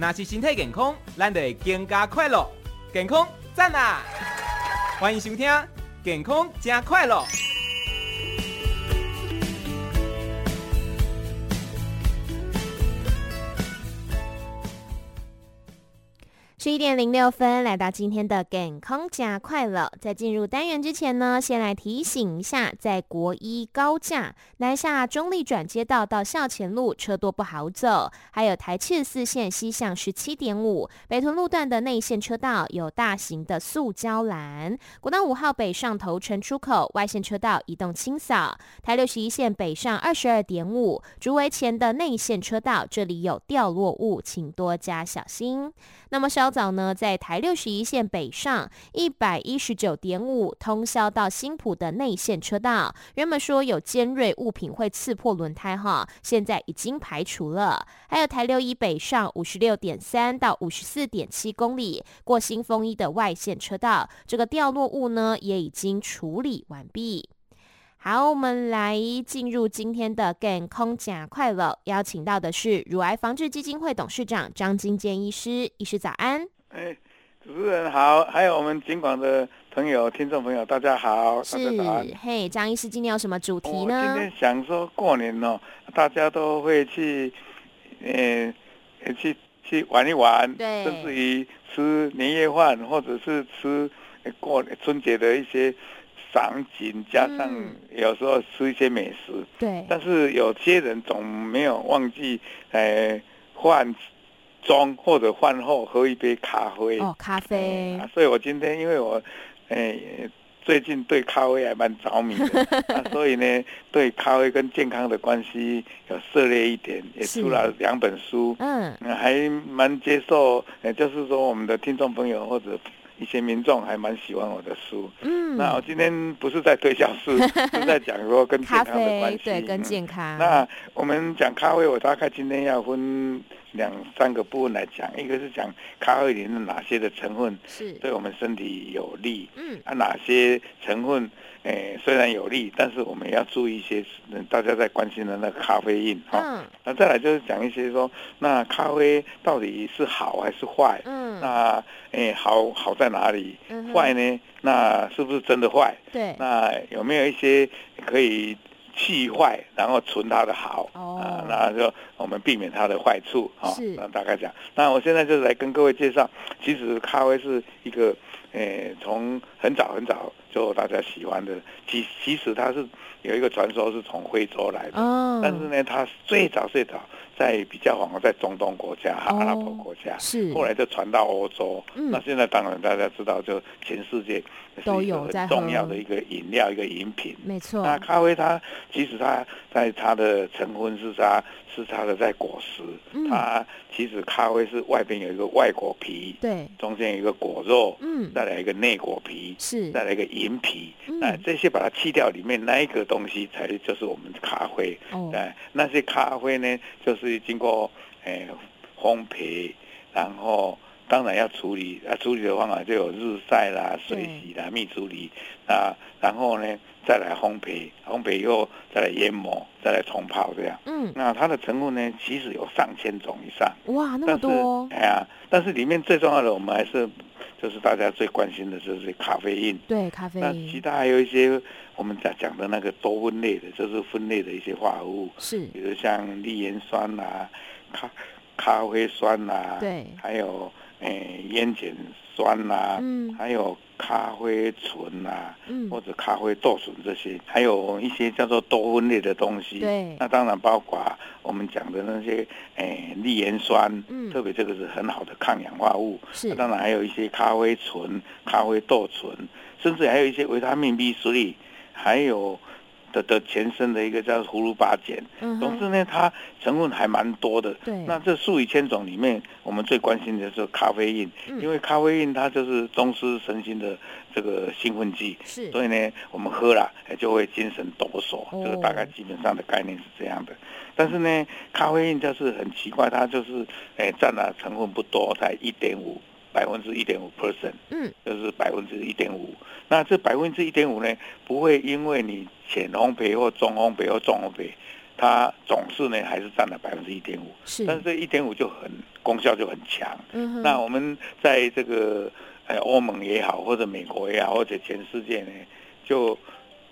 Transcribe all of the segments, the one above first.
那是身体健康，咱就会更加快乐。健康赞啊！欢迎收听《健康加快乐》。十一点零六分，来到今天的健康加快乐。在进入单元之前呢，先来提醒一下，在国一高架南下中立转街道到校前路车多不好走，还有台七四线西向十七点五北屯路段的内线车道有大型的塑胶栏。国道五号北上头城出口外线车道移动清扫。台六十一线北上二十二点五竹围前的内线车道这里有掉落物，请多加小心。那么稍早呢，在台六十一线北上一百一十九点五通宵到新埔的内线车道，原本说有尖锐物品会刺破轮胎哈，现在已经排除了。还有台六一北上五十六点三到五十四点七公里过新丰一的外线车道，这个掉落物呢也已经处理完毕。好，我们来进入今天的健康假快乐，邀请到的是乳癌防治基金会董事长张金坚医师，医师早安。哎，主持人好，还有我们警广的朋友、听众朋友，大家好，是，嘿，张医师今天有什么主题呢？今天想说过年哦，大家都会去，呃，去去玩一玩，对，甚至于吃年夜饭，或者是吃过春节的一些。赏景加上有时候吃一些美食，嗯、对，但是有些人总没有忘记，呃，饭中或者饭后喝一杯咖啡。哦，咖啡、啊。所以我今天因为我，呃，最近对咖啡还蛮着迷的、啊，所以呢，对咖啡跟健康的关系有涉猎一点，也出了两本书，嗯，还蛮接受，呃，就是说我们的听众朋友或者。一些民众还蛮喜欢我的书，嗯，那我今天不是在推销书，是在讲说跟健康的关系，对，跟健康。那我们讲咖啡，我大概今天要分两三个部分来讲，一个是讲咖啡里面哪些的成分是对我们身体有利，嗯，啊，哪些成分，诶，虽然有利，但是我们要注意一些，大家在关心的那个咖啡因，哈，嗯，那再来就是讲一些说，那咖啡到底是好还是坏？嗯，那，诶，好好在哪里？嗯坏呢？那是不是真的坏？对，那有没有一些可以？去坏，然后存它的好啊、oh. 呃，那就我们避免它的坏处啊。大概讲，那我现在就是来跟各位介绍，其实咖啡是一个，诶，从很早很早就大家喜欢的，其其实它是有一个传说是从非洲来的，oh. 但是呢，它最早最早。在比较往在中东国家、阿拉伯国家，是。后来就传到欧洲。嗯，那现在当然大家知道，就全世界都有很重要的一个饮料、一个饮品。没错。那咖啡它其实它在它的成分是它是它的在果实，嗯，它其实咖啡是外边有一个外果皮，对，中间有一个果肉，嗯，再来一个内果皮，是，再来一个银皮，嗯，那这些把它去掉，里面那一个东西才就是我们的咖啡。哦，对，那些咖啡呢，就是经过。哎，烘焙，然后当然要处理啊，处理的方法就有日晒啦、水洗啦、蜜处理啊，然后呢再来烘焙，烘焙以后再来研磨，再来冲泡这样。嗯，那它的成分呢，其实有上千种以上。哇，那么多！哎呀，但是里面最重要的，我们还是就是大家最关心的就是咖啡因。对，咖啡因。那其他还有一些我们讲讲的那个多酚类的，就是酚类的一些化合物。是，比如像绿盐酸啦、啊。咖咖啡酸呐、啊，对，还有诶烟碱酸呐、啊，嗯，还有咖啡醇呐、啊，嗯，或者咖啡豆醇这些，还有一些叫做多酚类的东西，对，那当然包括我们讲的那些诶粒盐酸，嗯，特别这个是很好的抗氧化物，是，当然还有一些咖啡醇、咖啡豆醇，甚至还有一些维他命 B3，还有。的的前身的一个叫葫芦巴碱，嗯，总之呢，它成分还蛮多的。对，那这数以千种里面，我们最关心的是咖啡因，嗯，因为咖啡因它就是中枢神经的这个兴奋剂，是，所以呢，我们喝了就会精神抖擞，哦，这个大概基本上的概念是这样的。但是呢，咖啡因就是很奇怪，它就是诶占了成分不多，才一点五。百分之一点五 percent，嗯，就是百分之一点五。那这百分之一点五呢，不会因为你浅烘焙或中烘焙或重烘焙，它总是呢还是占了百分之一点五，是，但是这一点五就很功效就很强。嗯，那我们在这个呃欧盟也好，或者美国也好，或者全世界呢，就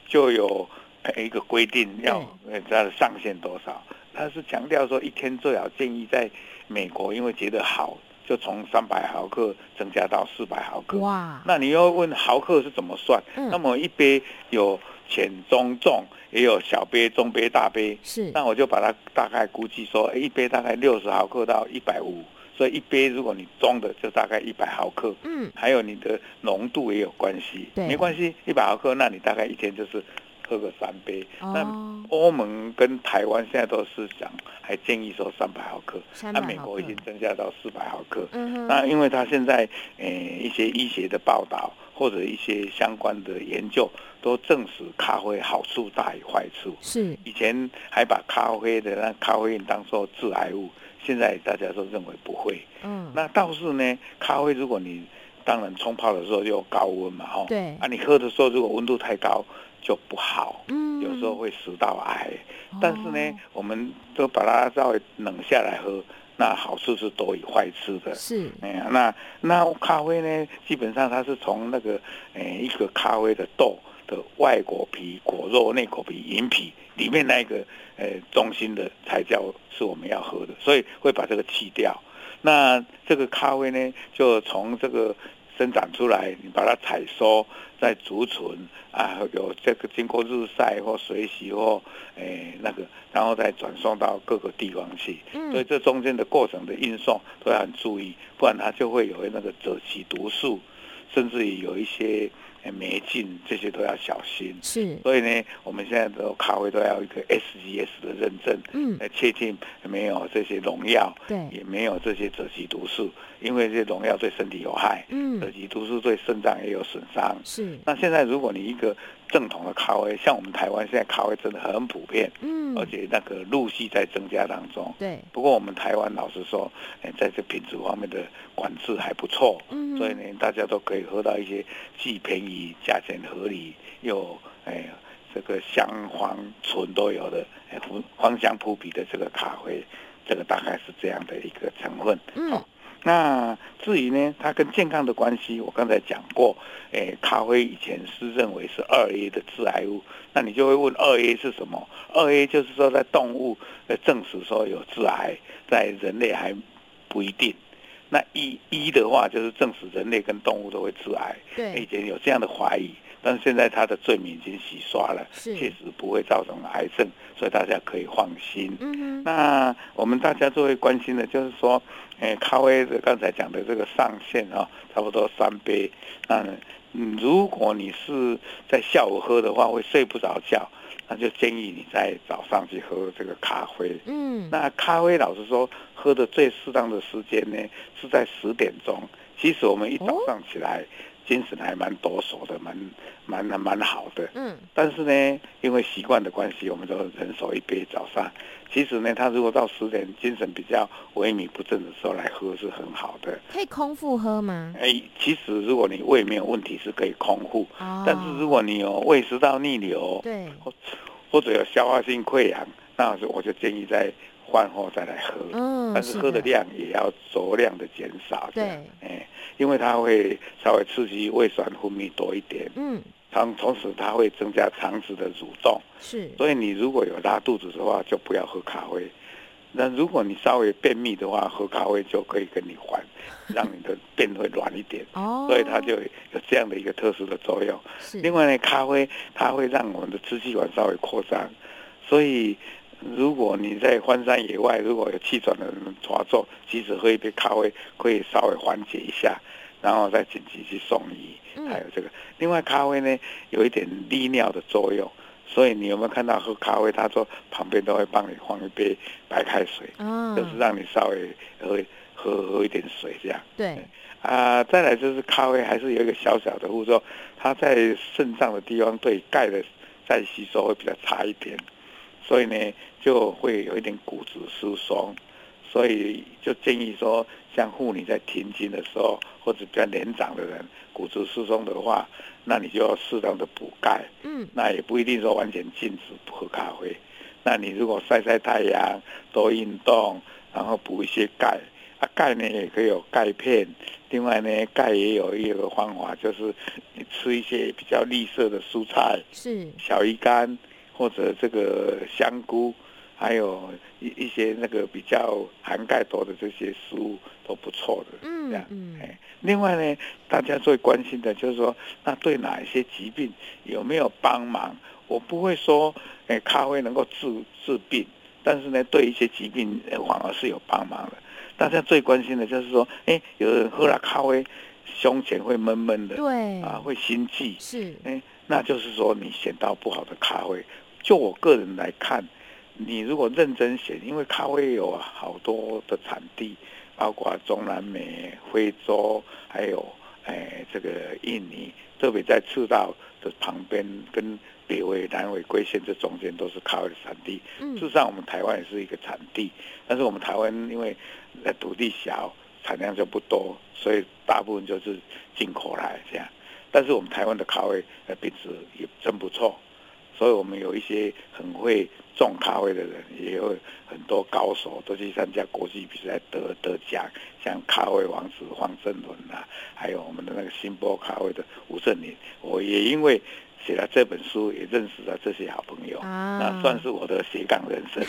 就有一个规定要呃它的上限多少？它是强调说一天最好建议在美国，因为觉得好。就从三百毫克增加到四百毫克。哇！那你要问毫克是怎么算？嗯、那么一杯有浅、中、重，也有小杯、中杯、大杯。是。那我就把它大概估计说，一杯大概六十毫克到一百五，所以一杯如果你装的就大概一百毫克。嗯。还有你的浓度也有关系。对。没关系，一百毫克，那你大概一天就是。喝个三杯，那欧盟跟台湾现在都是讲，还建议说三百毫克，那美国已经增加到四百毫克。嗯，那因为他现在呃一些医学的报道或者一些相关的研究都证实咖啡好处大于坏处。是，以前还把咖啡的那咖啡因当做致癌物，现在大家都认为不会。嗯，那倒是呢，咖啡如果你当然冲泡的时候就有高温嘛，哈，对，啊，你喝的时候如果温度太高。就不好，嗯，有时候会食道癌，嗯，但是呢，哦，我们都把它稍微冷下来喝，那好处是多于坏处的。是，哎呀，那那咖啡呢，基本上它是从那个，呃，一个咖啡的豆的外果皮、果肉、内果皮、银皮里面那个，呃，中心的才叫是我们要喝的，所以会把这个去掉。那这个咖啡呢，就从这个。生长出来，你把它采收，再储存啊，有这个经过日晒或水洗或诶、那个，然后再转送到各个地方去。所以这中间的过程的运送都要很注意，不然它就会有那个赭曲毒素，甚至于有一些。霉菌这些都要小心，是，所以呢，我们现在的咖啡都要一个 SGS 的认证，嗯，来确定没有这些农药，对，也没有这些赭曲毒素，因为这些农药对身体有害，嗯，赭曲毒素对肾脏也有损伤，是。那现在如果你一个正统的咖啡，像我们台湾现在咖啡真的很普遍，嗯，而且那个陆续在增加当中，对。不过我们台湾老实说，哎，在这品质方面的管制还不错，嗯，所以呢，大家都可以喝到一些既便宜、价钱合理又哎这个香黄醇都有的，哎，芳香扑鼻的这个咖啡，这个大概是这样的一个成分，嗯。那至于呢，它跟健康的关系，我刚才讲过，诶，咖啡以前是认为是二 A 的致癌物，那你就会问二 A 是什么？二 A 就是说在动物呃证实说有致癌，在人类还不一定。那一一的话就是证实人类跟动物都会致癌，对，以前有这样的怀疑。但是现在他的罪名已经洗刷了，确实不会造成癌症，所以大家可以放心。嗯、那我们大家都会关心的，就是说，诶，咖啡的刚才讲的这个上限啊、哦，差不多三杯。那嗯，如果你是在下午喝的话，会睡不着觉，那就建议你在早上去喝这个咖啡。嗯，那咖啡老实说，喝的最适当的时间呢，是在十点钟。其实我们一早上起来。哦精神还蛮抖擞的，蛮蛮蛮蛮好的。嗯，但是呢，因为习惯的关系，我们都人手一杯早上。其实呢，他如果到十点精神比较萎靡不振的时候来喝是很好的。可以空腹喝吗？哎、欸，其实如果你胃没有问题是可以空腹，哦、但是如果你有胃食道逆流，对，或或者有消化性溃疡，那我就建议在饭后再来喝。嗯，但是喝的量也要酌量的减少。对，哎。欸因为它会稍微刺激胃酸分泌多一点，嗯，同同时它会增加肠子的蠕动，是，所以你如果有拉肚子的话，就不要喝咖啡。那如果你稍微便秘的话，喝咖啡就可以跟你缓，让你的便会软一点，哦，所以它就有这样的一个特殊的作用。是，另外呢，咖啡它会让我们的支气管稍微扩张，所以。如果你在荒山野外，如果有气喘的人发作，即使喝一杯咖啡，可以稍微缓解一下，然后再紧急去送医。还有这个，另外咖啡呢，有一点利尿的作用，所以你有没有看到喝咖啡，他说旁边都会帮你放一杯白开水，就是让你稍微喝喝喝一点水这样。对。啊，再来就是咖啡还是有一个小小的，副作用它在肾脏的地方对钙的再吸收会比较差一点。所以呢，就会有一点骨质疏松，所以就建议说，像妇女在停经的时候，或者比较年长的人，骨质疏松的话，那你就要适当的补钙。嗯，那也不一定说完全禁止不喝咖啡，那你如果晒晒太阳，多运动，然后补一些钙，啊，钙呢也可以有钙片。另外呢，钙也有一个方法，就是你吃一些比较绿色的蔬菜，是。小鱼干或者这个香菇，还有一一些那个比较含钙多的这些食物都不错的。嗯嗯。哎，另外呢，大家最关心的就是说，那对哪一些疾病有没有帮忙？我不会说，哎，咖啡能够治治病，但是呢，对一些疾病反而是有帮忙的。大家最关心的就是说，哎，有人喝了咖啡，胸前会闷闷的，对，啊，会心悸，是，哎，那就是说你选到不好的咖啡。就我个人来看，你如果认真写，因为咖啡有好多的产地，包括中南美、非洲，还有哎这个印尼，特别在赤道的旁边跟。北纬、南纬、归线这中间都是咖啡的产地。事实上，我们台湾也是一个产地，但是我们台湾因为土地小，产量就不多，所以大部分就是进口来这样。但是我们台湾的咖啡呃品质也真不错，所以我们有一些很会种咖啡的人，也有很多高手都去参加国际比赛得得奖，像咖啡王子黄振伦啊，还有我们的那个新波咖啡的吴振林，我也因为。写了这本书，也认识了这些好朋友，啊、那算是我的斜杠人生。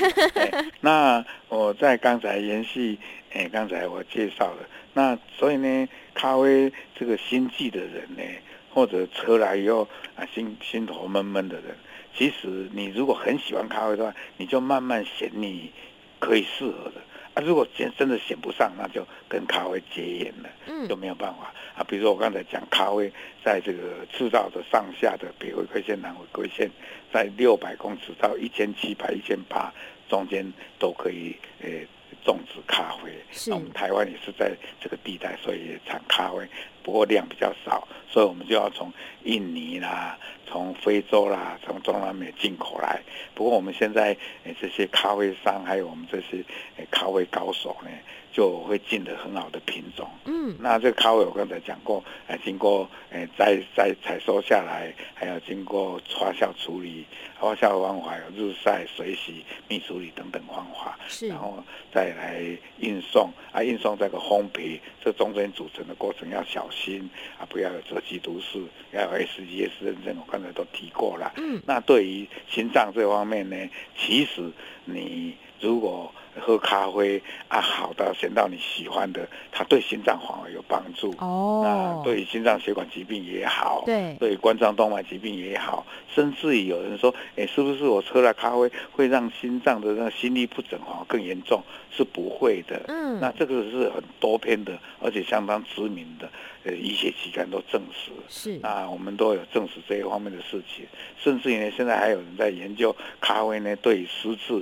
那我在刚才延续，哎，刚才我介绍了，那所以呢，咖啡这个心悸的人呢，或者车来以后啊心心头闷闷的人，其实你如果很喜欢咖啡的话，你就慢慢选你可以适合的。啊，如果真真的选不上，那就跟咖啡结缘了，嗯，就没有办法啊。比如说我刚才讲咖啡，在这个赤道的上下的北回归线、南回归线，在六百公尺到一千七百、一千八中间都可以诶。欸种植咖啡，那我们台湾也是在这个地带，所以也产咖啡，不过量比较少，所以我们就要从印尼啦、从非洲啦、从中南美进口来。不过我们现在诶这些咖啡商，还有我们这些诶咖啡高手呢，就会进的很好的品种。嗯，那这个咖啡我刚才讲过，诶经过诶摘摘采收下来，还要经过发酵处理，发酵的方法有日晒、水洗、蜜处理等等方法，是，然后再。来运送啊，运送这个烘焙，这中间组成的过程要小心啊，不要有蛰集毒素，要有 SGS 认证，我刚才都提过了。嗯，那对于心脏这方面呢，其实你如果喝咖啡啊，好的选到你喜欢的，它对心脏反而有帮助哦。那对于心脏血管疾病也好，对，对冠状动脉疾病也好，甚至于有人说，哎，是不是我喝了咖啡会让心脏的那个心律不整哦更严重？是不会的。嗯，那这个是很多篇的，而且相当知名的呃医学期刊都证实。是啊，我们都有证实这一方面的事情，甚至于呢，现在还有人在研究咖啡呢对于失智。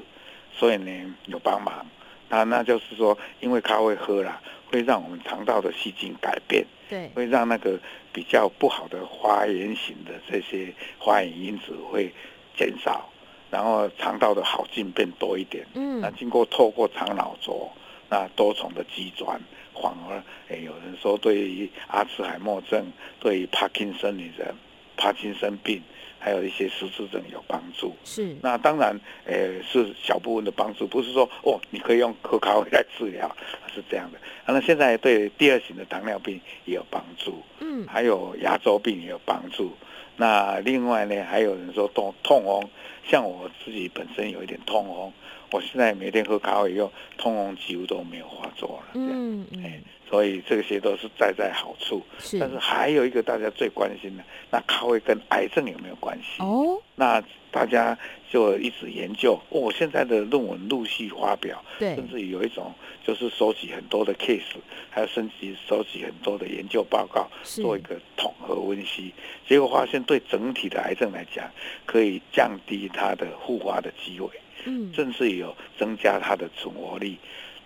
所以呢，有帮忙，那那就是说，因为咖啡喝了，会让我们肠道的细菌改变，对，会让那个比较不好的发炎型的这些发炎因子会减少，然后肠道的好菌变多一点。嗯，那经过透过肠脑轴，那多重的机转，反而诶，有人说对于阿兹海默症，对于帕金森女人，帕金森病。还有一些失智症有帮助，是那当然，呃，是小部分的帮助，不是说哦，你可以用喝咖啡来治疗，是这样的。那现在对第二型的糖尿病也有帮助，嗯，还有牙周病也有帮助。那另外呢，还有人说痛痛风，像我自己本身有一点痛风，我现在每天喝咖啡以后，通红几乎都没有发作了，这样，嗯嗯。所以这些都是在在好处，是。但是还有一个大家最关心的，那咖啡跟癌症有没有关系？哦，那大家就一直研究。哦，现在的论文陆续发表，对，甚至有一种就是收集很多的 case，还有甚至收集很多的研究报告，做一个统合分析，结果发现对整体的癌症来讲，可以降低它的复发的机会，嗯，甚至有增加它的存活率，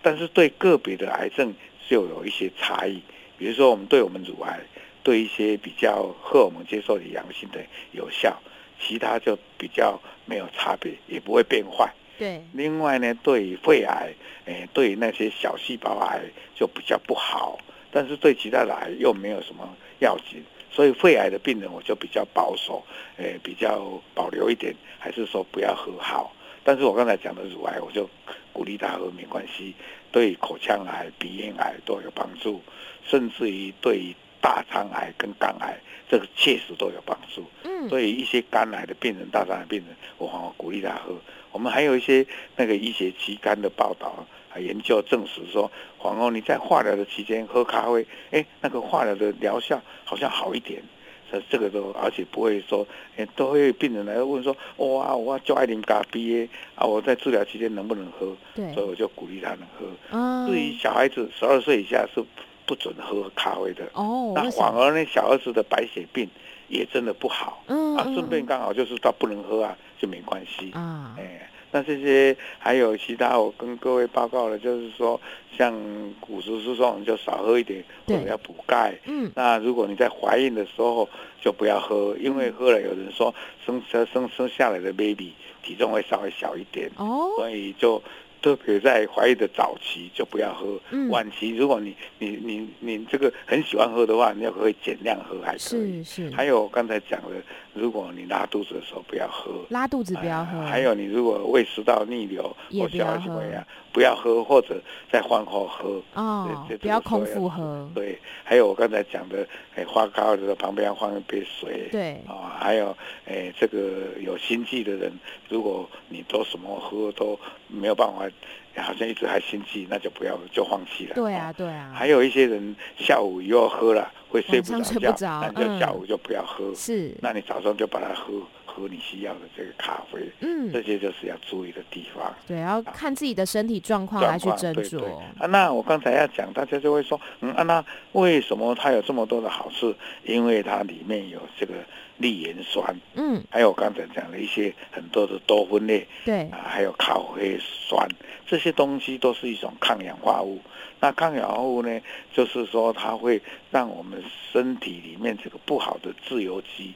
但是对个别的癌症。就有一些差异，比如说我们对我们乳癌，对一些比较荷尔蒙接受的阳性的有效，其他就比较没有差别，也不会变坏。对。另外呢，对于肺癌，诶，对于那些小细胞癌就比较不好，但是对其他的癌又没有什么要紧，所以肺癌的病人我就比较保守，诶，比较保留一点，还是说不要喝好。但是我刚才讲的乳癌，我就鼓励他喝没关系，对口腔癌、鼻咽癌都有帮助，甚至于对于大肠癌跟肝癌，这个确实都有帮助。嗯，所以一些肝癌的病人、大肠癌病人，我反而鼓励他喝。我们还有一些那个医学期刊的报道。研究证实说，黄欧你在化疗的期间喝咖啡，哎，那个化疗的疗效好像好一点，这这个都而且不会说，哎，都会病人来问说，哇，我就爱啉咖啡啊，我在治疗期间能不能喝？对，所以我就鼓励他们喝。嗯，至于小孩子十二岁以下是不准喝咖啡的。哦，那反而呢，小儿子的白血病也真的不好。嗯，啊，顺便刚好就是他不能喝啊，就没关系。啊，哎。那这些还有其他，我跟各位报告了，就是说，像骨质疏松，你就少喝一点，或者要补钙。嗯。那如果你在怀孕的时候，就不要喝，因为喝了，有人说生生生生下来的 baby 体重会稍微小一点。哦。所以就。特别在怀孕的早期就不要喝，嗯、晚期如果你你你你这个很喜欢喝的话，你要可以减量喝还可以。是是。还有刚才讲的，如果你拉肚子的时候不要喝，拉肚子不要喝。还有你如果胃食道逆流或消化怎么样，不要喝或者在饭后喝。哦。不要空腹喝。对。还有我刚才讲的，哎，发高的时候旁边要放一杯水。对。啊、哦，还有哎，这个有心悸的人，如果你都什么喝都没有办法。好像一直还心悸，那就不要就放弃了。对啊，对啊。还有一些人下午又要喝了会睡不着觉，那就下午就不要喝。是，那你早上就把它喝喝你需要的这个咖啡。嗯，这些就是要注意的地方。对，要看自己的身体状况来去斟酌。啊，那我刚才要讲，大家就会说，嗯，啊，那为什么它有这么多的好处？因为它里面有这个。利盐酸，嗯，还有我刚才讲的一些很多的多酚类，对，啊，还有咖啡酸，这些东西都是一种抗氧化物。那抗氧化物呢，就是说它会让我们身体里面这个不好的自由基，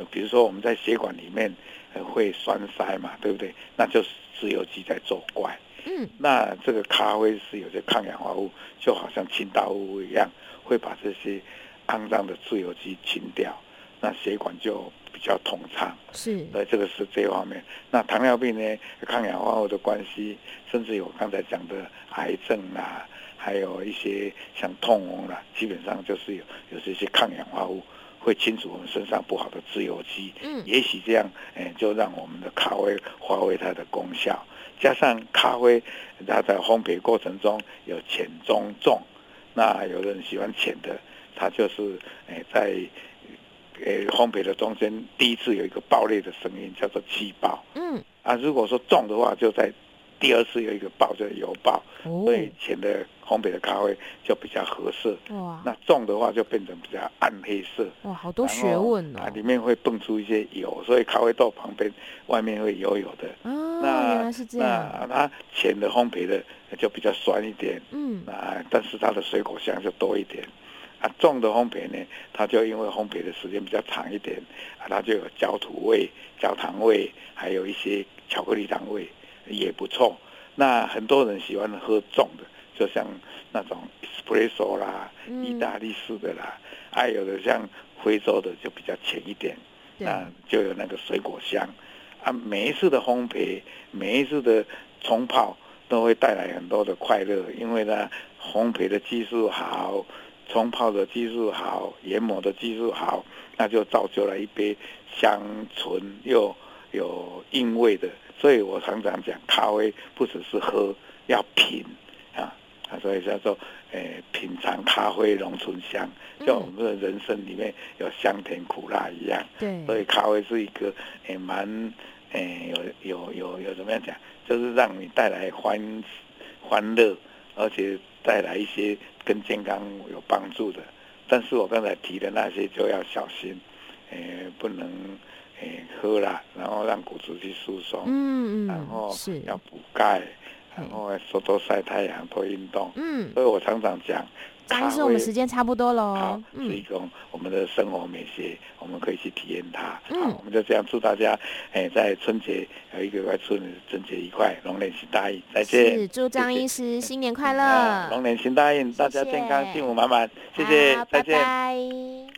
呃，比如说我们在血管里面会栓塞嘛，对不对？那就是自由基在作怪。嗯，那这个咖啡是有些抗氧化物，就好像清道夫一样，会把这些肮脏的自由基清掉。那血管就比较通畅，是，对，这个是这方面。那糖尿病呢，抗氧化物的关系，甚至有刚才讲的癌症啊，还有一些像痛风啦，基本上就是有有这些抗氧化物会清除我们身上不好的自由基。嗯，也许这样，哎，就让我们的咖啡发挥它的功效。加上咖啡，它在烘焙过程中有浅中重，那有人喜欢浅的，它就是哎在。呃，烘焙的中间第一次有一个爆裂的声音，叫做气爆。嗯，啊，如果说重的话，就在第二次有一个爆，叫油爆。哦，所以浅的烘焙的咖啡就比较合适。哇，那重的话就变成比较暗黑色。哇，好多学问哦。啊，里面会蹦出一些油，所以咖啡豆旁边外面会油油的。哦，那原来是这样。那它浅的烘焙的就比较酸一点。嗯，啊，但是它的水果香就多一点。啊，重的烘焙呢，它就因为烘焙的时间比较长一点，啊，它就有焦土味、焦糖味，还有一些巧克力糖味，也不错。那很多人喜欢喝重的，就像那种 espresso 啦、嗯、意大利式的啦，还、啊、有的像非洲的就比较浅一点，那就有那个水果香。啊，每一次的烘焙，每一次的冲泡，都会带来很多的快乐，因为呢，烘焙的技术好。冲泡的技术好，研磨的技术好，那就造就了一杯香醇又有韵味的。所以我常常讲，咖啡不只是喝，要品啊，所以叫做诶、欸、品尝咖啡浓醇香，像我们的人生里面有香甜苦辣一样。对，所以咖啡是一个诶蛮诶有有有有怎么样讲，就是让你带来欢欢乐，而且带来一些。跟健康有帮助的，但是我刚才提的那些就要小心，诶、欸，不能喝了，然后让骨质去疏松，嗯嗯，然后要补钙，然后多多晒太阳，多运动，嗯，所以我常常讲。张医师，我们时间差不多喽。好，是一种我们的生活美学，我们可以去体验它。嗯，好，我们就这样祝大家，哎，在春节有一个快春春节愉快，龙年行大运，再见。是，祝张医师新年快乐，龙年行大运，大家健康幸福满满，谢谢，再见。拜拜。